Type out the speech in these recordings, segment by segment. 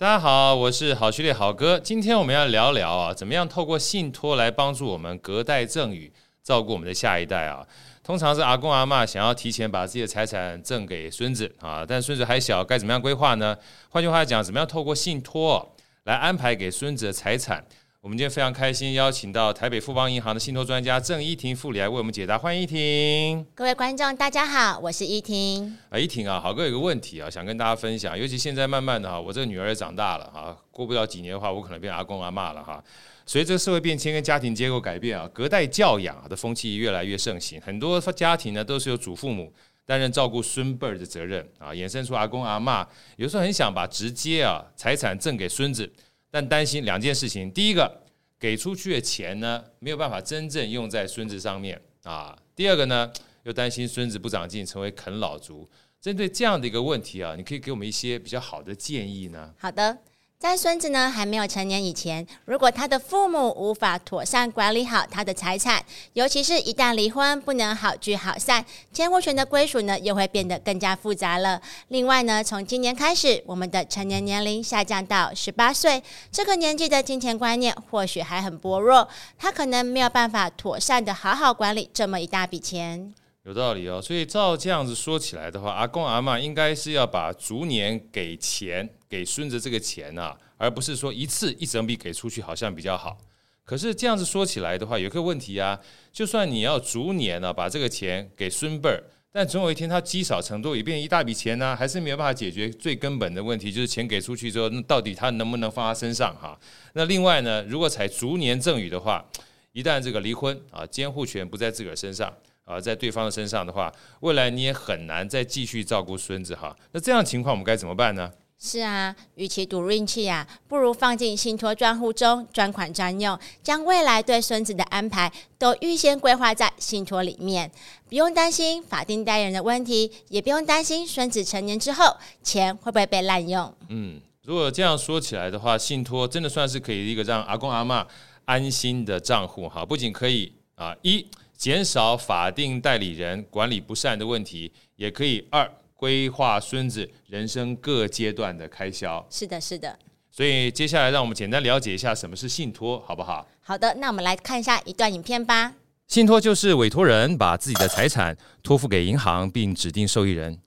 大家好，我是好兄弟好哥。今天我们要聊聊啊，怎么样透过信托来帮助我们隔代赠与，照顾我们的下一代啊。通常是阿公阿妈想要提前把自己的财产赠给孙子啊，但孙子还小，该怎么样规划呢？换句话讲，怎么样透过信托来安排给孙子的财产？我们今天非常开心，邀请到台北富邦银行的信托专家郑依婷副理来为我们解答。欢迎依婷。各位观众，大家好，我是依婷。啊，依婷啊，好哥有个问题啊，想跟大家分享。尤其现在慢慢的哈，我这个女儿也长大了哈，过不了几年的话，我可能变阿公阿嬷了哈。随着社会变迁跟家庭结构改变啊，隔代教养的风气越来越盛行。很多家庭呢，都是由祖父母担任照顾孙辈儿的责任啊，衍生出阿公阿嬷有时候很想把直接啊财产赠给孙子，但担心两件事情。第一个。给出去的钱呢，没有办法真正用在孙子上面啊。第二个呢，又担心孙子不长进，成为啃老族。针对这样的一个问题啊，你可以给我们一些比较好的建议呢？好的。在孙子呢还没有成年以前，如果他的父母无法妥善管理好他的财产，尤其是一旦离婚，不能好聚好散，监护权的归属呢又会变得更加复杂了。另外呢，从今年开始，我们的成年年龄下降到十八岁，这个年纪的金钱观念或许还很薄弱，他可能没有办法妥善的好好管理这么一大笔钱。有道理哦，所以照这样子说起来的话，阿公阿嬷应该是要把逐年给钱给孙子这个钱啊，而不是说一次一整笔给出去，好像比较好。可是这样子说起来的话，有个问题啊，就算你要逐年呢、啊、把这个钱给孙辈儿，但总有一天他积少成多，也变一大笔钱呢、还是没有办法解决最根本的问题，就是钱给出去之后，那到底他能不能放他身上哈？那另外呢，如果采逐年赠与的话，一旦这个离婚啊，监护权不在自个儿身上。啊，在对方的身上的话，未来你也很难再继续照顾孙子哈。那这样情况我们该怎么办呢？是啊，与其赌运气啊，不如放进信托账户中，专款专用，将未来对孙子的安排都预先规划在信托里面，不用担心法定代理人的问题，也不用担心孙子成年之后钱会不会被滥用。嗯，如果这样说起来的话，信托真的算是可以一个让阿公阿妈安心的账户哈，不仅可以啊一。减少法定代理人管理不善的问题，也可以二规划孙子人生各阶段的开销。是的，是的。所以接下来让我们简单了解一下什么是信托，好不好？好的，那我们来看一下一段影片吧。信托就是委托人把自己的财产托付给银行，并指定受益人，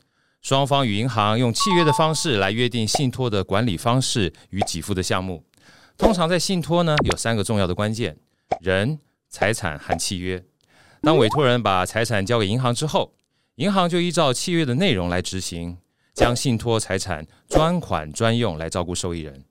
双方与银行用契约的方式来约定信托的管理方式与给付的项目。通常在信托呢，有三个重要的关键：人、财产和契约。当委托人把财产交给银行之后，银行就依照契约的内容来执行，将信托财产专款专用来照顾受益人。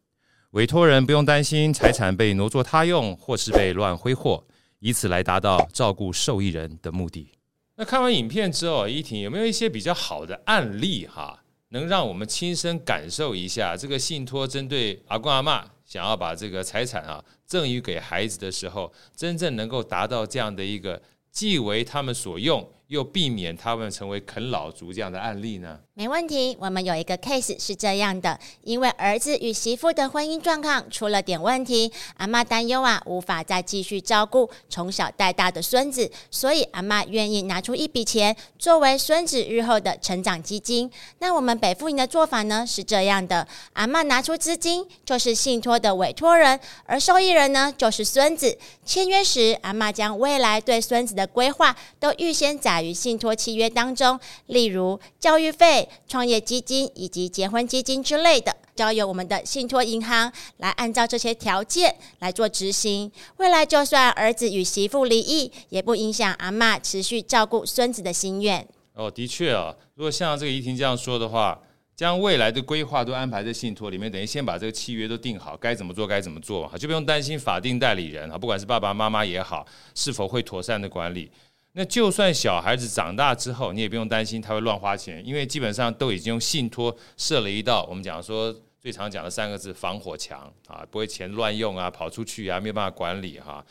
委托人不用担心财产被挪作他用或是被乱挥霍，以此来达到照顾受益人的目的。那看完影片之后，依婷有没有一些比较好的案例哈，能让我们亲身感受一下这个信托针对阿公阿嬷想要把这个财产啊赠与给孩子的时候，真正能够达到这样的一个。既为他们所用，又避免他们成为啃老族这样的案例呢？没问题，我们有一个 case 是这样的，因为儿子与媳妇的婚姻状况出了点问题，阿嬷担忧啊，无法再继续照顾从小带大的孙子，所以阿嬷愿意拿出一笔钱作为孙子日后的成长基金。那我们北富银的做法呢是这样的，阿嬷拿出资金就是信托的委托人，而受益人呢就是孙子。签约时，阿嬷将未来对孙子的规划都预先载于信托契约当中，例如教育费、创业基金以及结婚基金之类的，交由我们的信托银行来按照这些条件来做执行。未来就算儿子与媳妇离异，也不影响阿嬷持续照顾孙子的心愿。哦，的确啊，如果像这个怡婷这样说的话，将未来的规划都安排在信托里面，等于先把这个契约都定好，该怎么做该怎么做，就不用担心法定代理人啊，不管是爸爸妈妈也好，是否会妥善的管理。那就算小孩子长大之后，你也不用担心他会乱花钱，因为基本上都已经用信托设了一道我们讲说最常讲的三个字防火墙啊，不会钱乱用啊，跑出去啊，没有办法管理哈。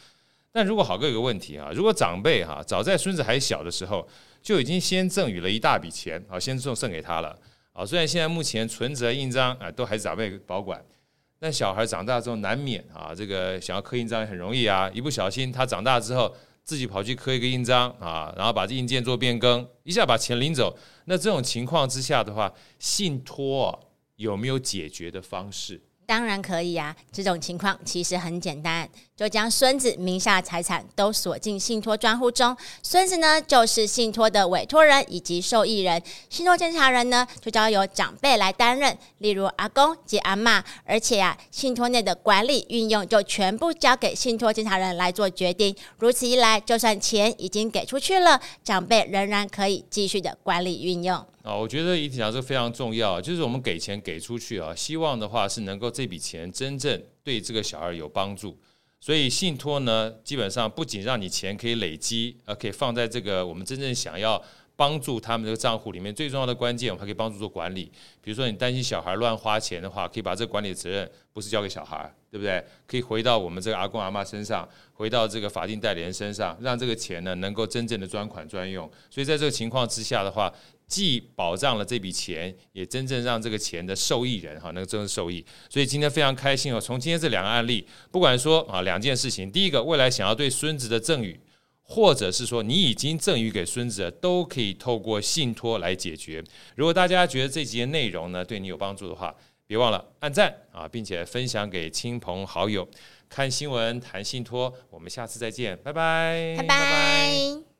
但如果好哥有个问题啊，如果长辈哈早在孙子还小的时候就已经先赠予了一大笔钱啊，先送赠给他了啊，虽然现在目前存折印章啊都还是长辈保管，但小孩长大之后难免啊，这个想要刻印章也很容易啊，一不小心他长大之后。自己跑去刻一个印章啊，然后把这硬件做变更，一下把钱领走。那这种情况之下的话，信托有没有解决的方式？当然可以啊，这种情况其实很简单，就将孙子名下财产都锁进信托专户中，孙子呢就是信托的委托人以及受益人，信托监察人呢就交由长辈来担任，例如阿公及阿嬷，而且啊，信托内的管理运用就全部交给信托监察人来做决定。如此一来，就算钱已经给出去了，长辈仍然可以继续的管理运用。啊，我觉得遗体讲这个非常重要，就是我们给钱给出去啊，希望的话是能够这笔钱真正对这个小孩有帮助。所以信托呢，基本上不仅让你钱可以累积，呃可以放在这个我们真正想要帮助他们这个账户里面。最重要的关键，我们还可以帮助做管理。比如说你担心小孩乱花钱的话，可以把这个管理责任不是交给小孩，对不对？可以回到我们这个阿公阿妈身上，回到这个法定代理人身上，让这个钱呢能够真正的专款专用。所以在这个情况之下的话，既保障了这笔钱，也真正让这个钱的受益人哈能够真正受益。所以今天非常开心哦，从今天这两个案例，不管说啊两件事情，第一个未来想要对孙子的赠与，或者是说你已经赠与给孙子，都可以透过信托来解决。如果大家觉得这集内容呢对你有帮助的话，别忘了按赞啊，并且分享给亲朋好友。看新闻谈信托，我们下次再见，拜拜。拜拜。